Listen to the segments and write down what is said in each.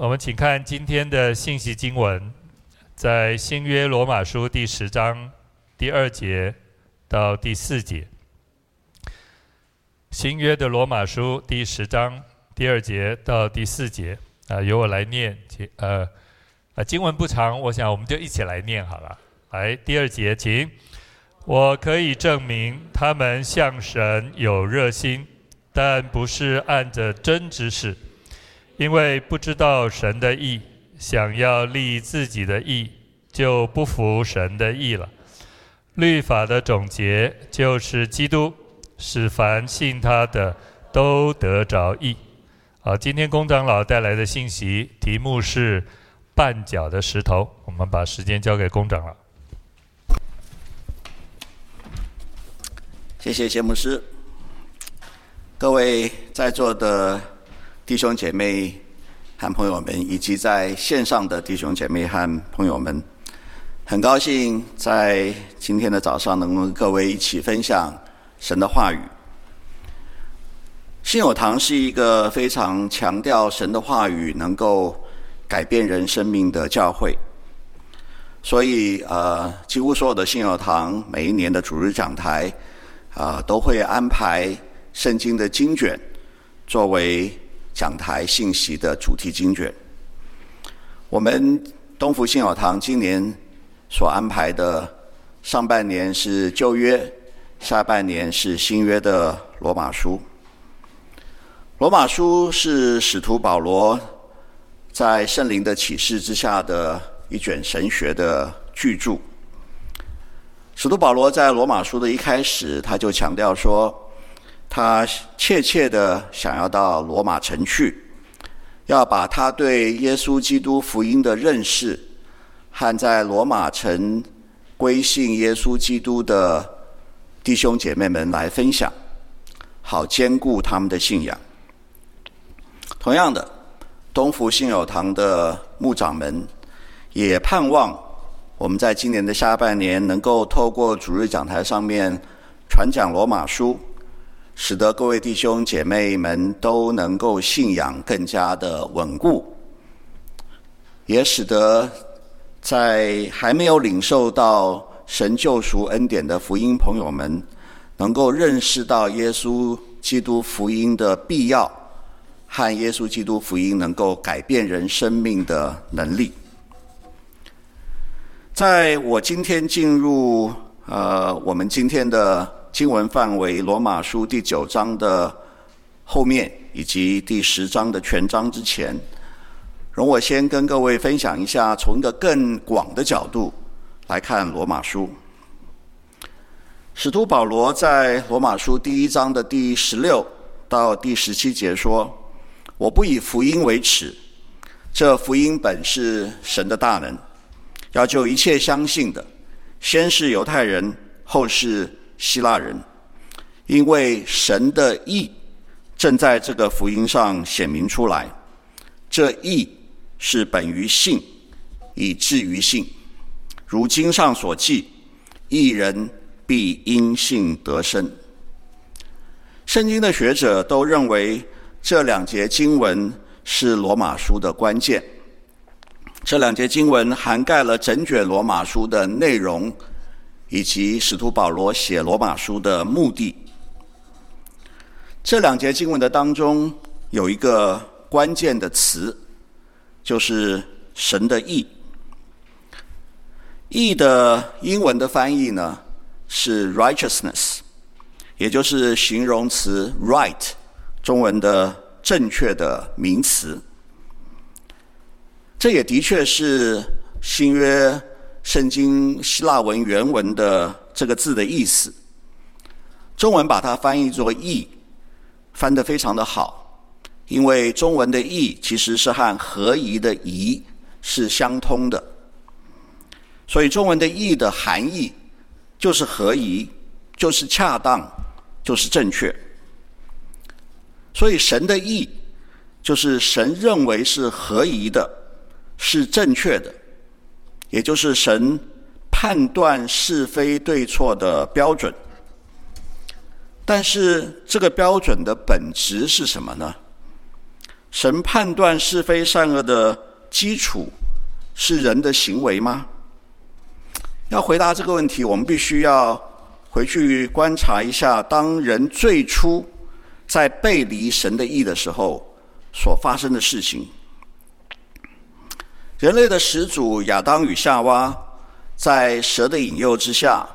我们请看今天的信息经文，在新约罗马书第十章第二节到第四节。新约的罗马书第十章第二节到第四节啊，由我来念。呃，啊，经文不长，我想我们就一起来念好了。来，第二节，请。我可以证明他们向神有热心，但不是按着真知识。因为不知道神的意，想要立自己的意，就不服神的意了。律法的总结就是基督，使凡信他的都得着意。好，今天工长老带来的信息题目是“绊脚的石头”。我们把时间交给工长老。谢谢谢牧师，各位在座的。弟兄姐妹和朋友们，以及在线上的弟兄姐妹和朋友们，很高兴在今天的早上能跟各位一起分享神的话语。信友堂是一个非常强调神的话语能够改变人生命的教会，所以呃，几乎所有的信友堂每一年的主日讲台啊、都会安排圣经的经卷作为。讲台信息的主题经卷，我们东福信友堂今年所安排的上半年是旧约，下半年是新约的罗马书。罗马书是使徒保罗在圣灵的启示之下的一卷神学的巨著。使徒保罗在罗马书的一开始，他就强调说。他切切的想要到罗马城去，要把他对耶稣基督福音的认识和在罗马城归信耶稣基督的弟兄姐妹们来分享，好坚固他们的信仰。同样的，东福信友堂的牧长们也盼望我们在今年的下半年能够透过主日讲台上面传讲罗马书。使得各位弟兄姐妹们都能够信仰更加的稳固，也使得在还没有领受到神救赎恩典的福音朋友们，能够认识到耶稣基督福音的必要和耶稣基督福音能够改变人生命的能力。在我今天进入呃我们今天的。经文范围：罗马书第九章的后面，以及第十章的全章之前，容我先跟各位分享一下，从一个更广的角度来看罗马书。使徒保罗在罗马书第一章的第十六到第十七节说：“我不以福音为耻，这福音本是神的大能，要救一切相信的，先是犹太人，后是。”希腊人，因为神的意正在这个福音上显明出来，这意是本于信，以至于信。如经上所记，一人必因信得生。圣经的学者都认为这两节经文是罗马书的关键。这两节经文涵盖了整卷罗马书的内容。以及使徒保罗写罗马书的目的，这两节经文的当中有一个关键的词，就是神的义。义的英文的翻译呢是 righteousness，也就是形容词 right，中文的正确的名词。这也的确是新约。圣经希腊文原文的这个字的意思，中文把它翻译作“义”，翻得非常的好，因为中文的“义”其实是和“合宜”的“宜”是相通的，所以中文的“义”的含义就是合宜，就是恰当，就是正确。所以神的义就是神认为是合宜的，是正确的。也就是神判断是非对错的标准，但是这个标准的本质是什么呢？神判断是非善恶的基础是人的行为吗？要回答这个问题，我们必须要回去观察一下，当人最初在背离神的意的时候所发生的事情。人类的始祖亚当与夏娃，在蛇的引诱之下，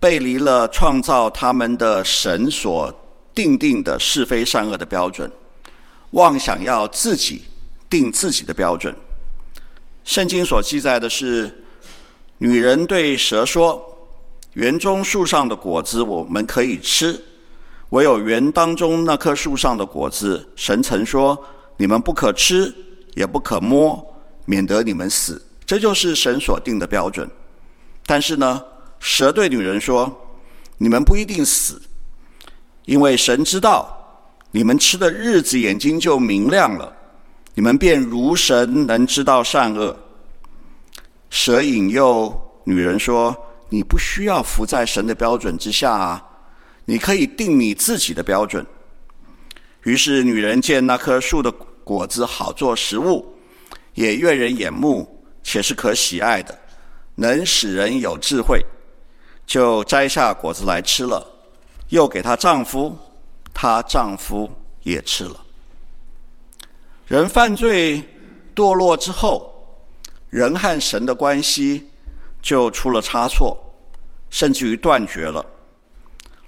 背离了创造他们的神所定定的是非善恶的标准，妄想要自己定自己的标准。圣经所记载的是，女人对蛇说：“园中树上的果子我们可以吃，唯有园当中那棵树上的果子，神曾说你们不可吃，也不可摸，免得你们死。”这就是神所定的标准。但是呢，蛇对女人说：“你们不一定死，因为神知道你们吃的日子眼睛就明亮了，你们便如神能知道善恶。”蛇引诱女人说：“你不需要服在神的标准之下啊，你可以定你自己的标准。”于是女人见那棵树的果子好做食物，也悦人眼目，且是可喜爱的。能使人有智慧，就摘下果子来吃了，又给她丈夫，她丈夫也吃了。人犯罪堕落之后，人和神的关系就出了差错，甚至于断绝了，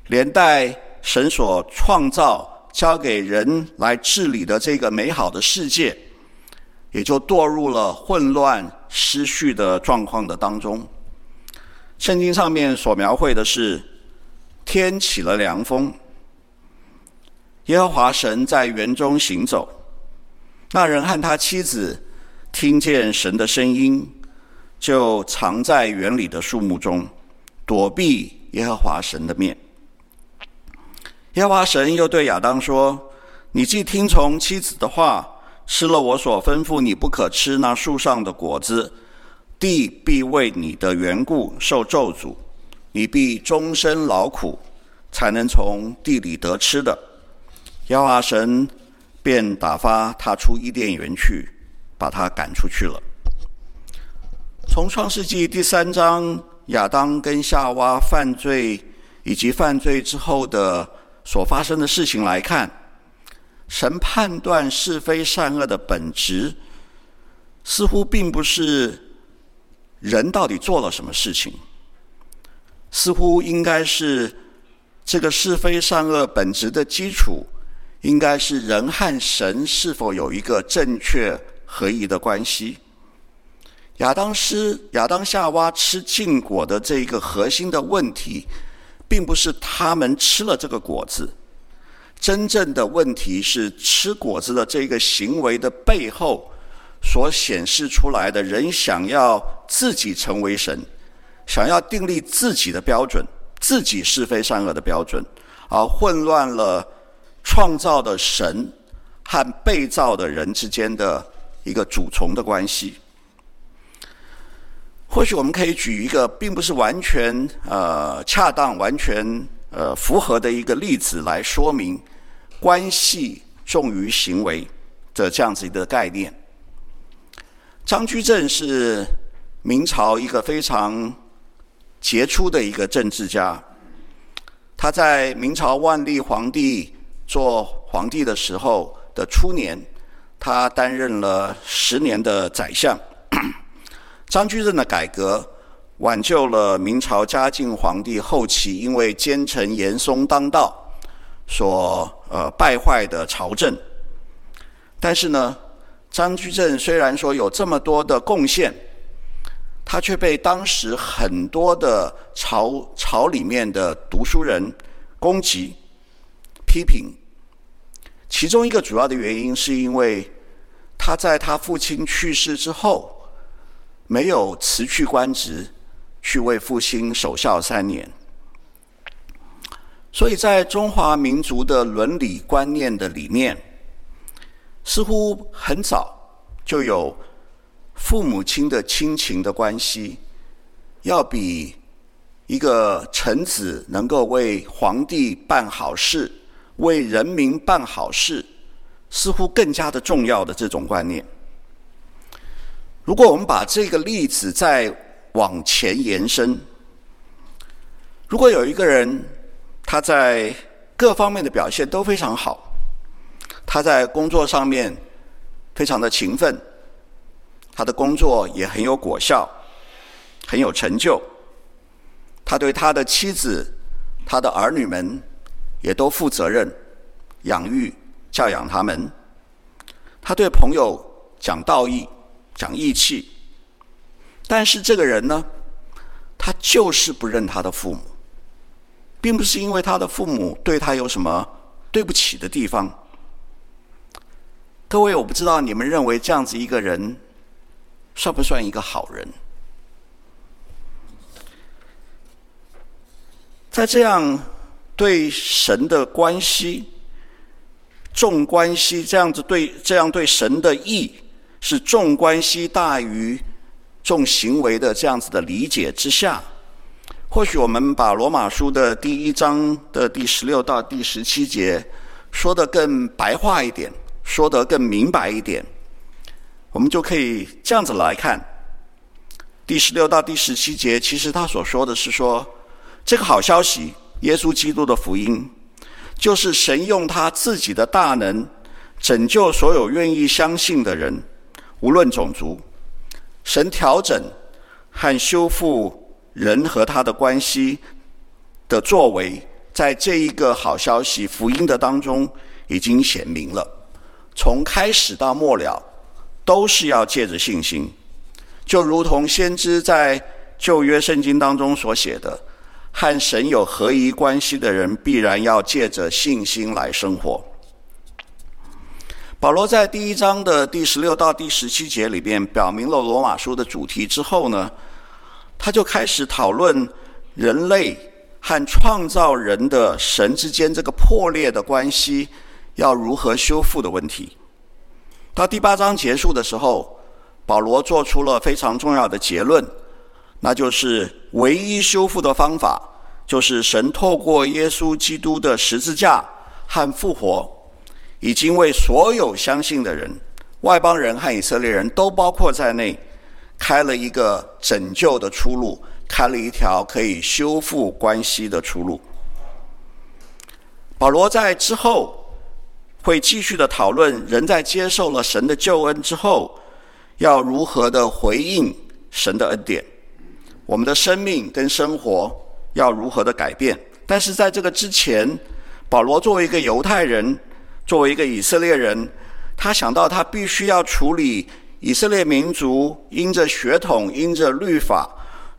连带神所创造交给人来治理的这个美好的世界，也就堕入了混乱。失序的状况的当中，圣经上面所描绘的是天起了凉风，耶和华神在园中行走，那人和他妻子听见神的声音，就藏在园里的树木中，躲避耶和华神的面。耶和华神又对亚当说：“你既听从妻子的话。”吃了我所吩咐你不可吃那树上的果子，地必为你的缘故受咒诅，你必终身劳苦，才能从地里得吃的。耶和华神便打发他出伊甸园去，把他赶出去了。从创世纪第三章亚当跟夏娃犯罪以及犯罪之后的所发生的事情来看。神判断是非善恶的本质，似乎并不是人到底做了什么事情，似乎应该是这个是非善恶本质的基础，应该是人和神是否有一个正确合一的关系。亚当斯亚当夏娃吃禁果的这一个核心的问题，并不是他们吃了这个果子。真正的问题是吃果子的这个行为的背后，所显示出来的人想要自己成为神，想要订立自己的标准，自己是非善恶的标准，而混乱了创造的神和被造的人之间的一个主从的关系。或许我们可以举一个并不是完全呃恰当、完全呃符合的一个例子来说明。关系重于行为的这样子一个概念。张居正是明朝一个非常杰出的一个政治家。他在明朝万历皇帝做皇帝的时候的初年，他担任了十年的宰相。张居正的改革挽救了明朝嘉靖皇帝后期因为奸臣严嵩当道。所呃败坏的朝政，但是呢，张居正虽然说有这么多的贡献，他却被当时很多的朝朝里面的读书人攻击、批评。其中一个主要的原因，是因为他在他父亲去世之后，没有辞去官职，去为复兴守孝三年。所以在中华民族的伦理观念的里面，似乎很早就有父母亲的亲情的关系，要比一个臣子能够为皇帝办好事、为人民办好事，似乎更加的重要的这种观念。如果我们把这个例子再往前延伸，如果有一个人他在各方面的表现都非常好，他在工作上面非常的勤奋，他的工作也很有果效，很有成就，他对他的妻子、他的儿女们也都负责任，养育、教养他们。他对朋友讲道义、讲义气，但是这个人呢，他就是不认他的父母，并不是因为他的父母对他有什么对不起的地方。各位，我不知道你们认为这样子一个人算不算一个好人？在这样对神的关系。重关系这样子对这样对神的义是重关系大于重行为的这样子的理解之下，或许我们把罗马书的第一章的第十六到第十七节说得更白话一点，说得更明白一点，我们就可以这样子来看。第十六到第十七节，其实他所说的是说，这个好消息，耶稣基督的福音。就是神用他自己的大能拯救所有愿意相信的人，无论种族。神调整和修复人和他的关系的作为，在这一个好消息福音的当中已经显明了。从开始到末了，都是要借着信心，就如同先知在旧约圣经当中所写的。和神有合一关系的人，必然要借着信心来生活。保罗在第一章的第十六到第十七节里边，表明了罗马书的主题之后呢，他就开始讨论人类和创造人的神之间这个破裂的关系要如何修复的问题。到第八章结束的时候，保罗做出了非常重要的结论。那就是唯一修复的方法，就是神透过耶稣基督的十字架和复活，已经为所有相信的人，外邦人和以色列人都包括在内，开了一个拯救的出路，开了一条可以修复关系的出路。保罗在之后会继续的讨论，人在接受了神的救恩之后，要如何的回应神的恩典。我们的生命跟生活要如何的改变？但是在这个之前，保罗作为一个犹太人，作为一个以色列人，他想到他必须要处理以色列民族因着血统、因着律法，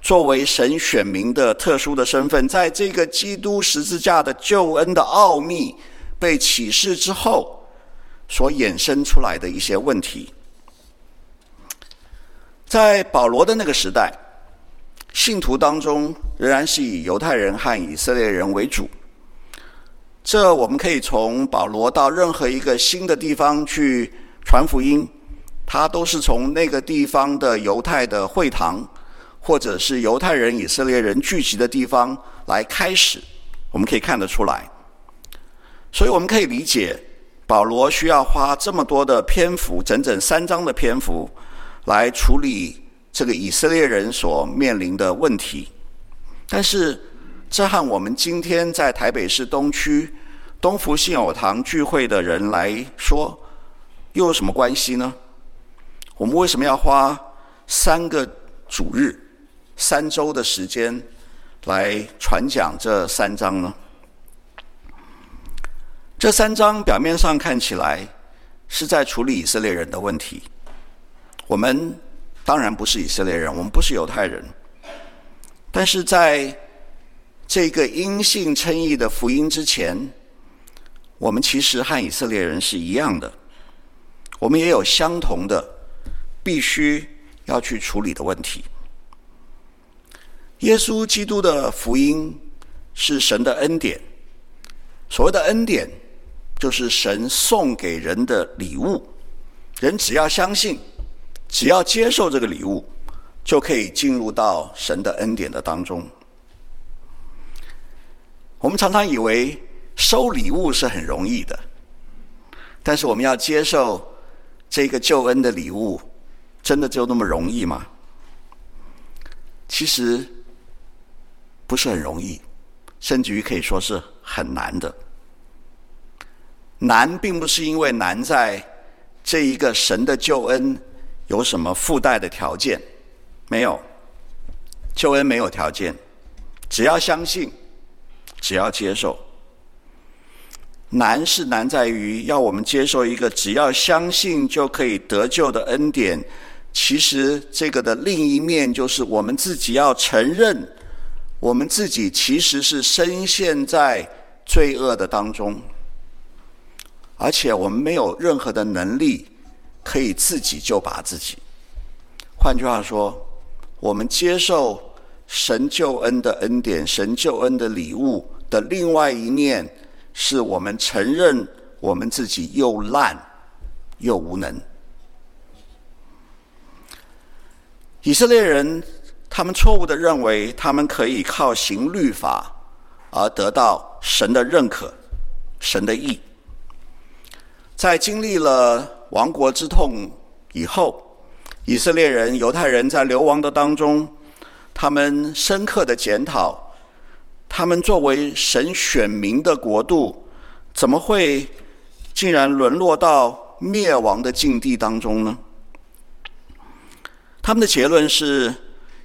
作为神选民的特殊的身份，在这个基督十字架的救恩的奥秘被启示之后，所衍生出来的一些问题。在保罗的那个时代。信徒当中仍然是以犹太人和以色列人为主。这我们可以从保罗到任何一个新的地方去传福音，他都是从那个地方的犹太的会堂，或者是犹太人、以色列人聚集的地方来开始。我们可以看得出来，所以我们可以理解保罗需要花这么多的篇幅，整整三章的篇幅来处理。这个以色列人所面临的问题，但是这和我们今天在台北市东区东福信友堂聚会的人来说，又有什么关系呢？我们为什么要花三个主日、三周的时间来传讲这三章呢？这三章表面上看起来是在处理以色列人的问题，我们。当然不是以色列人，我们不是犹太人。但是在这个因信称义的福音之前，我们其实和以色列人是一样的，我们也有相同的必须要去处理的问题。耶稣基督的福音是神的恩典，所谓的恩典，就是神送给人的礼物，人只要相信。只要接受这个礼物，就可以进入到神的恩典的当中。我们常常以为收礼物是很容易的，但是我们要接受这个救恩的礼物，真的就那么容易吗？其实不是很容易，甚至于可以说是很难的。难并不是因为难在这一个神的救恩有什么附带的条件，没有，救恩没有条件，只要相信，只要接受。难是难在于要我们接受一个只要相信就可以得救的恩典。其实这个的另一面就是我们自己要承认，我们自己其实是深陷在罪恶的当中，而且我们没有任何的能力可以自己救拔自己。换句话说，我们接受神救恩的恩典、神救恩的礼物的另外一面。是我们承认我们自己又烂又无能。以色列人他们错误地认为他们可以靠行律法而得到神的认可、神的意。在经历了亡国之痛以后，以色列人、犹太人在流亡的当中，他们深刻的检讨。他们作为神选民的国度，怎么会竟然沦落到灭亡的境地当中呢？他们的结论是，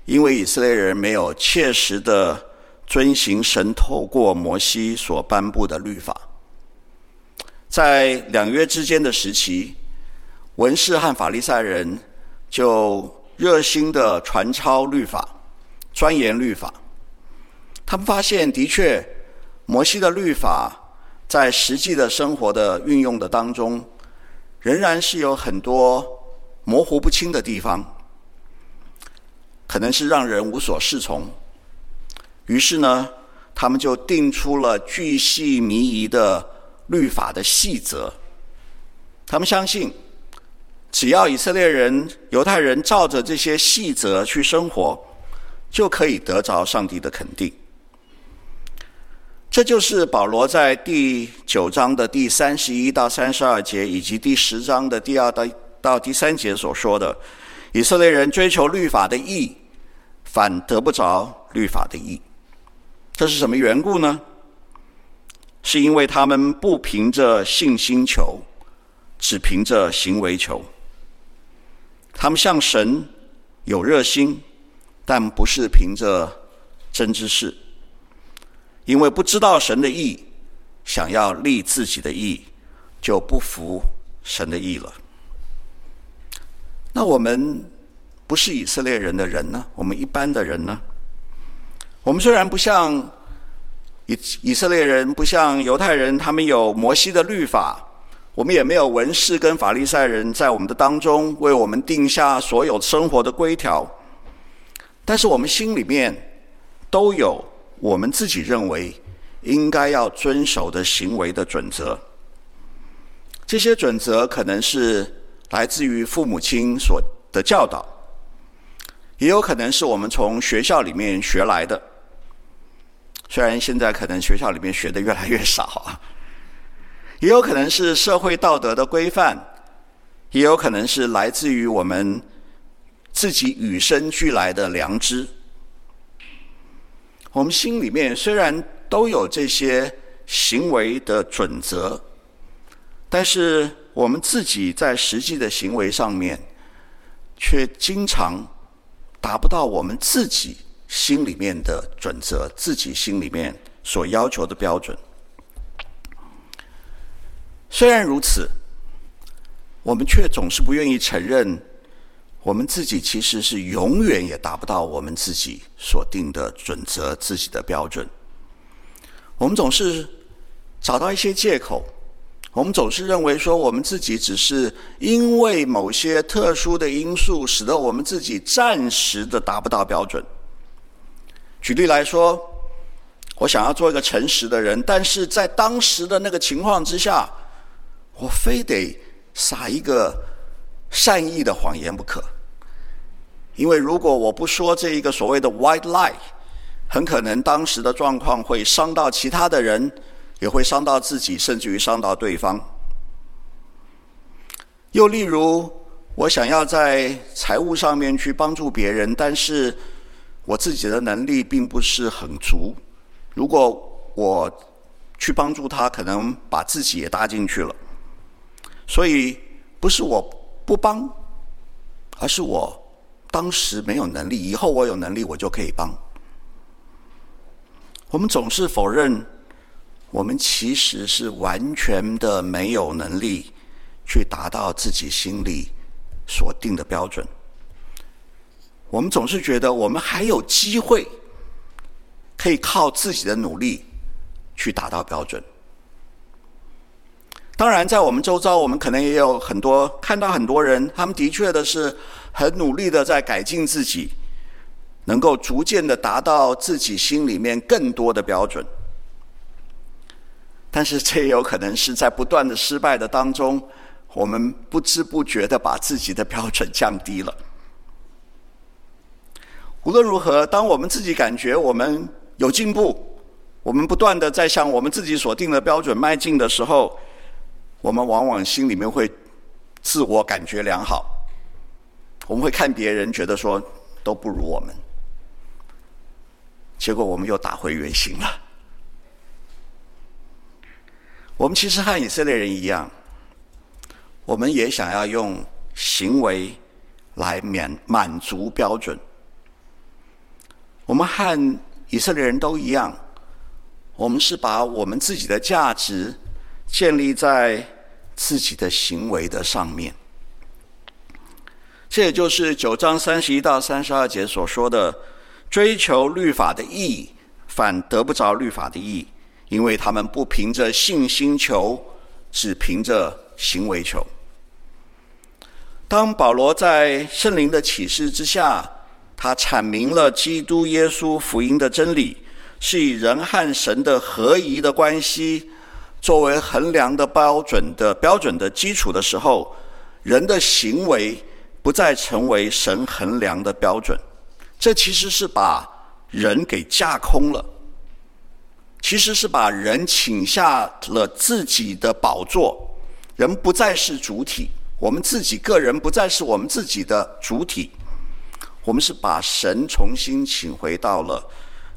因为以色列人没有切实的遵行神透过摩西所颁布的律法。在两约之间的时期，文士和法利赛人就热心的传抄律法，钻研律法。他们发现，的确，摩西的律法在实际的生活的运用的当中，仍然是有很多模糊不清的地方，可能是让人无所适从。于是呢，他们就定出了巨细靡遗的律法的细则。他们相信，只要以色列人、犹太人照着这些细则去生活，就可以得着上帝的肯定。这就是保罗在第九章的第三十一到三十二节，以及第十章的第二到到第三节所说的：以色列人追求律法的义，反得不着律法的义。这是什么缘故呢？是因为他们不凭着信心求，只凭着行为求。他们向神有热心，但不是凭着真知识。因为不知道神的意，想要立自己的意，就不服神的意了。那我们不是以色列人的人呢？我们一般的人呢？我们虽然不像以以色列人，不像犹太人，他们有摩西的律法，我们也没有文士跟法利赛人在我们的当中为我们定下所有生活的规条，但是我们心里面都有。我们自己认为应该要遵守的行为的准则，这些准则可能是来自于父母亲所的教导，也有可能是我们从学校里面学来的。虽然现在可能学校里面学的越来越少啊，也有可能是社会道德的规范，也有可能是来自于我们自己与生俱来的良知。我们心里面虽然都有这些行为的准则，但是我们自己在实际的行为上面，却经常达不到我们自己心里面的准则，自己心里面所要求的标准。虽然如此，我们却总是不愿意承认。我们自己其实是永远也达不到我们自己所定的准则、自己的标准。我们总是找到一些借口，我们总是认为说我们自己只是因为某些特殊的因素，使得我们自己暂时的达不到标准。举例来说，我想要做一个诚实的人，但是在当时的那个情况之下，我非得撒一个善意的谎言不可。因为如果我不说这一个所谓的 white lie，很可能当时的状况会伤到其他的人，也会伤到自己，甚至于伤到对方。又例如，我想要在财务上面去帮助别人，但是我自己的能力并不是很足。如果我去帮助他，可能把自己也搭进去了。所以不是我不帮，而是我当时没有能力，以后我有能力，我就可以帮。我们总是否认，我们其实是完全的没有能力去达到自己心里所定的标准。我们总是觉得我们还有机会，可以靠自己的努力去达到标准。当然，在我们周遭，我们可能也有很多看到很多人，他们的确的是很努力的在改进自己。能够逐渐的达到自己心里面更多的标准，但是这也有可能是在不断的失败的当中，我们不知不觉的把自己的标准降低了。无论如何，当我们自己感觉我们有进步，我们不断的在向我们自己所定的标准迈进的时候，我们往往心里面会自我感觉良好，我们会看别人觉得说都不如我们。结果我们又打回原形了。我们其实和以色列人一样，我们也想要用行为来满满足标准。我们和以色列人都一样，我们是把我们自己的价值建立在自己的行为的上面。这也就是九章三十一到三十二节所说的。追求律法的义，反得不着律法的义，因为他们不凭着信心求，只凭着行为求。当保罗在圣灵的启示之下，他阐明了基督耶稣福音的真理，是以人和神的合一的关系作为衡量的标准的标准的基础的时候，人的行为不再成为神衡量的标准。这其实是把人给架空了，其实是把人请下了自己的宝座，人不再是主体，我们自己个人不再是我们自己的主体，我们是把神重新请回到了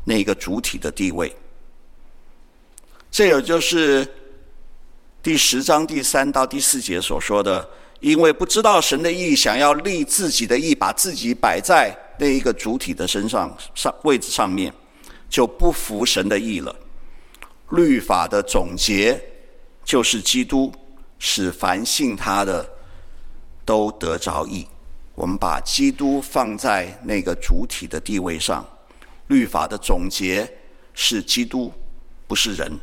那个主体的地位。这也就是第十章第三到第四节所说的，因为不知道神的意，想要立自己的意，把自己摆在。那一个主体的身上上位置上面，就不服神的意了。律法的总结就是基督，使凡信他的都得着义。我们把基督放在那个主体的地位上，律法的总结是基督，不是人。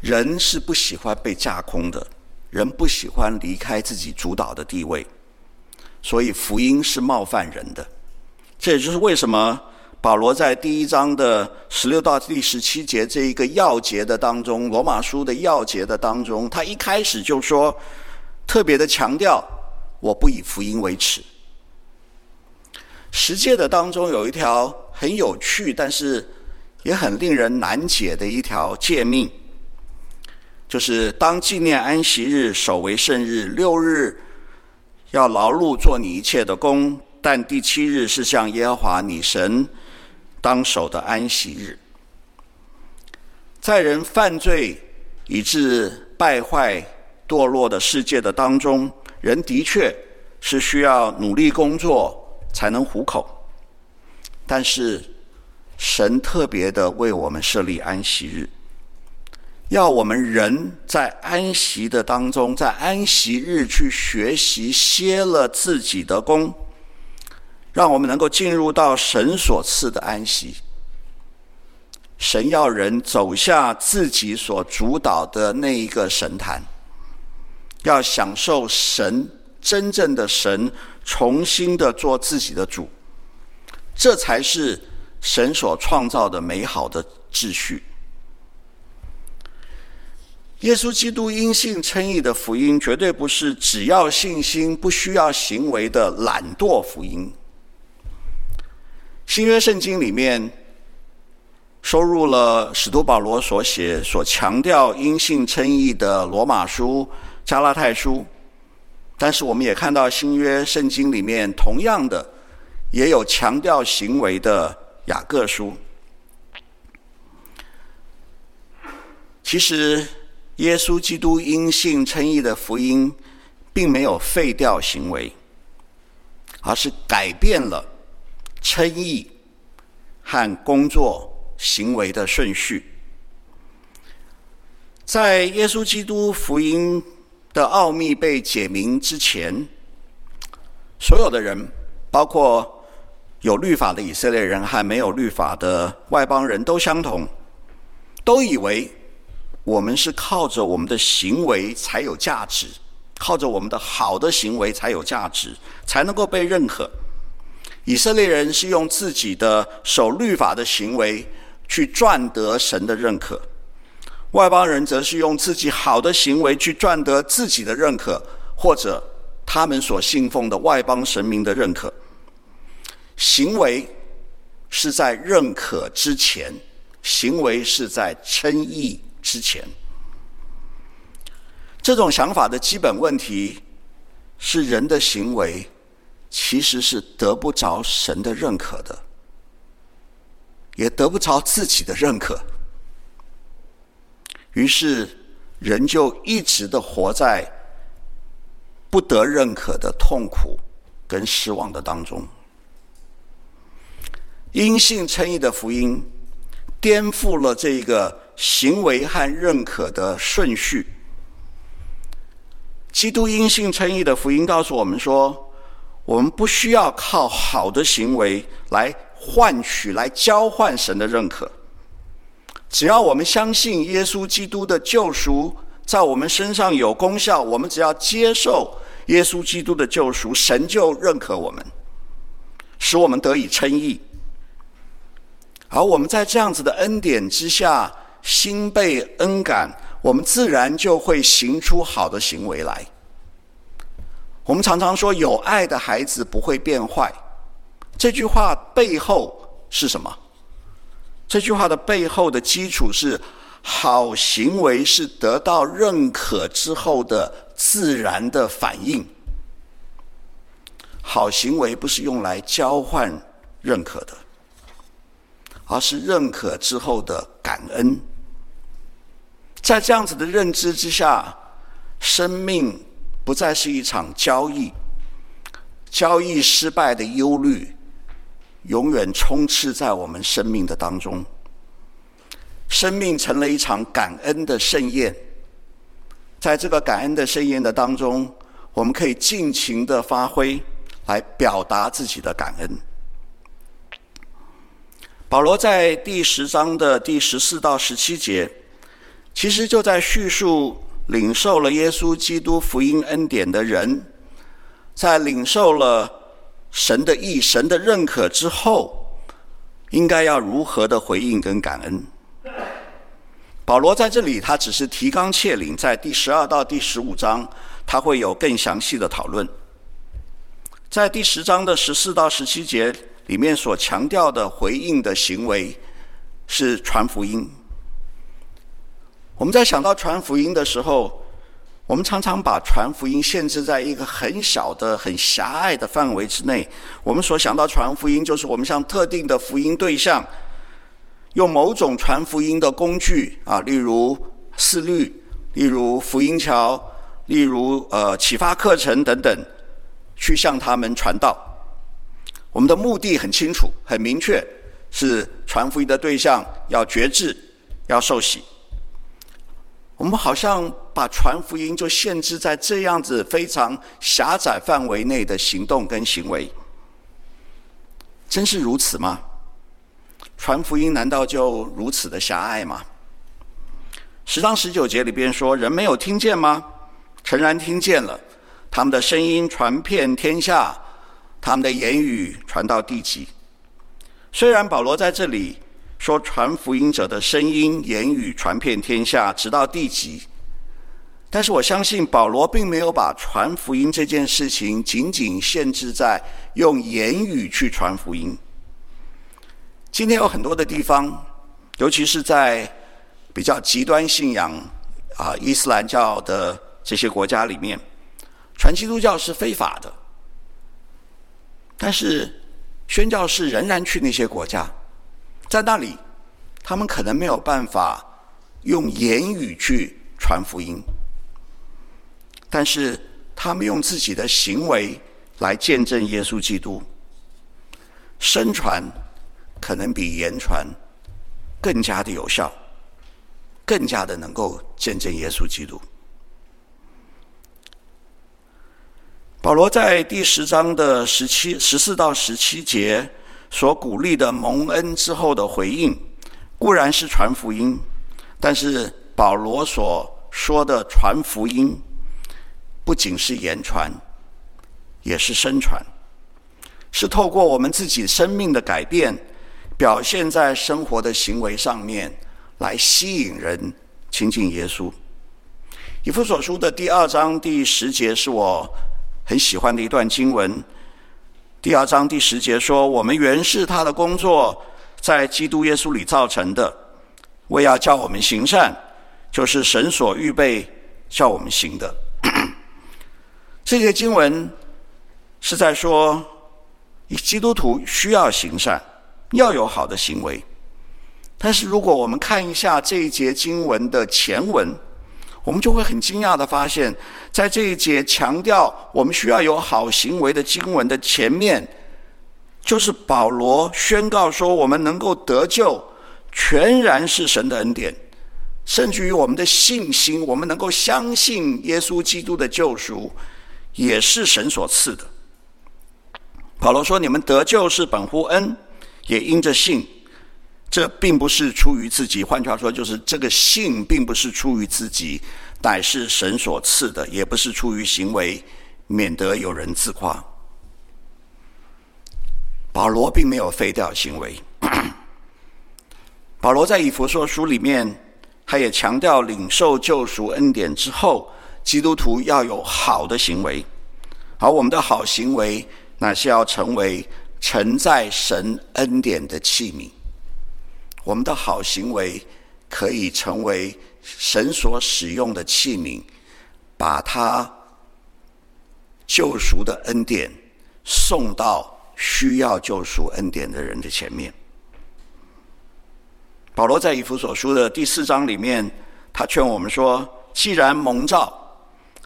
人是不喜欢被架空的，人不喜欢离开自己主导的地位。所以福音是冒犯人的，这也就是为什么保罗在第一章的十六到第十七节这一个要节的当中，罗马书的要节的当中，他一开始就说，特别的强调，我不以福音为耻。十诫的当中有一条很有趣，但是也很令人难解的一条诫命，就是当纪念安息日，守为圣日，六日。要劳碌做你一切的工，但第七日是向耶和华你神当守的安息日。在人犯罪以致败坏堕落的世界的当中，人的确是需要努力工作才能糊口，但是神特别的为我们设立安息日。要我们人在安息的当中，在安息日去学习歇了自己的工，让我们能够进入到神所赐的安息。神要人走下自己所主导的那一个神坛，要享受神真正的神重新的做自己的主，这才是神所创造的美好的秩序。耶稣基督因信称义的福音，绝对不是只要信心不需要行为的懒惰福音。新约圣经里面收入了使徒保罗所写、所强调因信称义的罗马书、加拉太书，但是我们也看到新约圣经里面同样的也有强调行为的雅各书。其实，耶稣基督因信称义的福音，并没有废掉行为，而是改变了称义和工作行为的顺序。在耶稣基督福音的奥秘被解明之前，所有的人，包括有律法的以色列人和没有律法的外邦人都相同，都以为。我们是靠着我们的行为才有价值，靠着我们的好的行为才有价值，才能够被认可。以色列人是用自己的守律法的行为去赚得神的认可，外邦人则是用自己好的行为去赚得自己的认可，或者他们所信奉的外邦神明的认可。行为是在认可之前，行为是在称义之前，这种想法的基本问题是：人的行为其实是得不着神的认可的，也得不着自己的认可。于是，人就一直的活在不得认可的痛苦跟失望的当中。因信称义的福音颠覆了这个。行为和认可的顺序。基督因信称义的福音告诉我们说，我们不需要靠好的行为来换取、来交换神的认可。只要我们相信耶稣基督的救赎在我们身上有功效，我们只要接受耶稣基督的救赎，神就认可我们，使我们得以称义。而我们在这样子的恩典之下。心被恩感，我们自然就会行出好的行为来。我们常常说，有爱的孩子不会变坏。这句话背后是什么？这句话的背后的基础是，好行为是得到认可之后的自然的反应。好行为不是用来交换认可的，而是认可之后的感恩。在这样子的认知之下，生命不再是一场交易，交易失败的忧虑永远充斥在我们生命的当中。生命成了一场感恩的盛宴，在这个感恩的盛宴的当中，我们可以尽情的发挥，来表达自己的感恩。保罗在第十章的第十四到十七节。其实就在叙述领受了耶稣基督福音恩典的人，在领受了神的意、神的认可之后，应该要如何的回应跟感恩。保罗在这里，他只是提纲挈领，在第十二到第十五章，他会有更详细的讨论。在第十章的十四到十七节里面所强调的回应的行为，是传福音。我们在想到传福音的时候，我们常常把传福音限制在一个很小的、很狭隘的范围之内。我们所想到传福音，就是我们向特定的福音对象，用某种传福音的工具啊，例如四律，例如福音桥，例如呃启发课程等等，去向他们传道。我们的目的很清楚、很明确，是传福音的对象要觉知，要受洗。我们好像把传福音就限制在这样子非常狭窄范围内的行动跟行为，真是如此吗？传福音难道就如此的狭隘吗？十章十九节里边说：“人没有听见吗？诚然听见了，他们的声音传遍天下，他们的言语传到地极。”虽然保罗在这里。说传福音者的声音、言语传遍天下，直到地极。但是我相信保罗并没有把传福音这件事情仅仅限制在用言语去传福音。今天有很多的地方，尤其是在比较极端信仰啊伊斯兰教的这些国家里面，传基督教是非法的。但是宣教士仍然去那些国家，在那里，他们可能没有办法用言语去传福音，但是他们用自己的行为来见证耶稣基督。声传可能比言传更加的有效，更加的能够见证耶稣基督。保罗在第十章的十七、十四到十七节所鼓励的蒙恩之后的回应，固然是传福音，但是保罗所说的传福音，不仅是言传，也是身传，是透过我们自己生命的改变，表现在生活的行为上面，来吸引人亲近耶稣。以弗所书的第二章第十节是我。很喜欢的一段经文，第二章第十节说：“我们原是他的工作，在基督耶稣里造成的，为要叫我们行善，就是神所预备叫我们行的。”这些经文是在说，基督徒需要行善，要有好的行为。但是，如果我们看一下这一节经文的前文，我们就会很惊讶的发现，在这一节强调我们需要有好行为的经文的前面，就是保罗宣告说，我们能够得救，全然是神的恩典，甚至于我们的信心，我们能够相信耶稣基督的救赎，也是神所赐的。保罗说：“你们得救是本乎恩，也因着信。”这并不是出于自己，换句话说，就是这个信并不是出于自己，乃是神所赐的，也不是出于行为，免得有人自夸。保罗并没有废掉行为。保罗在以弗所书里面，他也强调领受救赎恩典之后，基督徒要有好的行为，而我们的好行为，乃是要成为承载神恩典的器皿。我们的好行为可以成为神所使用的器皿，把他救赎的恩典送到需要救赎恩典的人的前面。保罗在以弗所书的第四章里面，他劝我们说：“既然蒙召，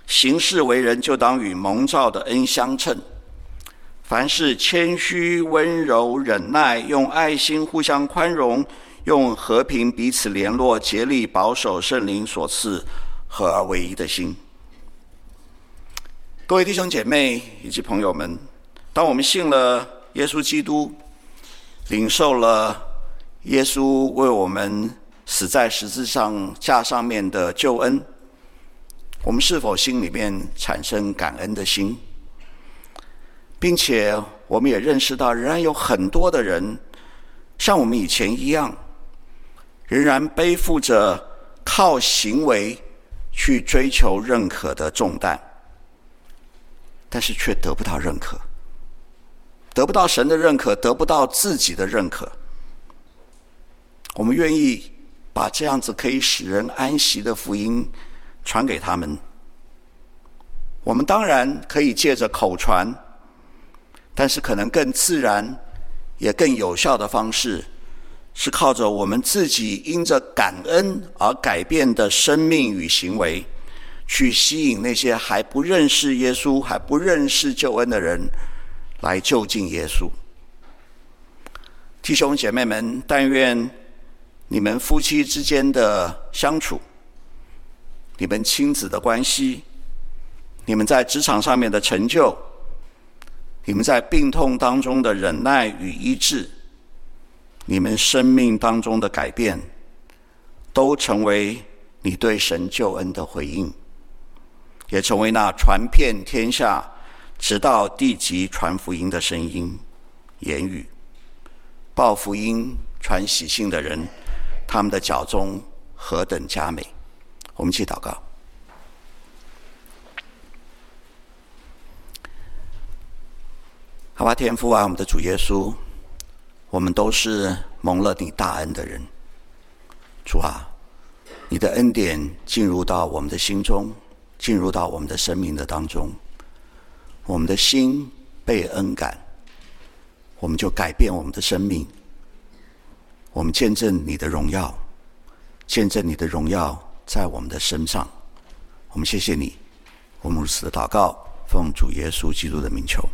行事为人就当与蒙召的恩相称。凡事谦虚、温柔、忍耐，用爱心互相宽容。”用和平彼此联络，竭力保守圣灵所赐合而为一的心。各位弟兄姐妹以及朋友们，当我们信了耶稣基督，领受了耶稣为我们死在十字上架上面的救恩，我们是否心里面产生感恩的心，并且我们也认识到，仍然有很多的人像我们以前一样。仍然背负着靠行为去追求认可的重担，但是却得不到认可，得不到神的认可，得不到自己的认可。我们愿意把这样子可以使人安息的福音传给他们。我们当然可以借着口传，但是可能更自然也更有效的方式。是靠着我们自己因着感恩而改变的生命与行为，去吸引那些还不认识耶稣、还不认识救恩的人来就近耶稣。弟兄姐妹们，但愿你们夫妻之间的相处、你们亲子的关系、你们在职场上面的成就、你们在病痛当中的忍耐与医治。你们生命当中的改变，都成为你对神救恩的回应，也成为那传遍天下、直到地极传福音的声音、言语。报福音、传喜信的人，他们的脚踪何等佳美！我们去祷告。好吧，天父啊，我们的主耶稣。我们都是蒙了你大恩的人，主啊，你的恩典进入到我们的心中，进入到我们的生命的当中，我们的心被恩感，我们就改变我们的生命，我们见证你的荣耀，见证你的荣耀在我们的身上。我们谢谢你，我们如此的祷告，奉主耶稣基督的名求。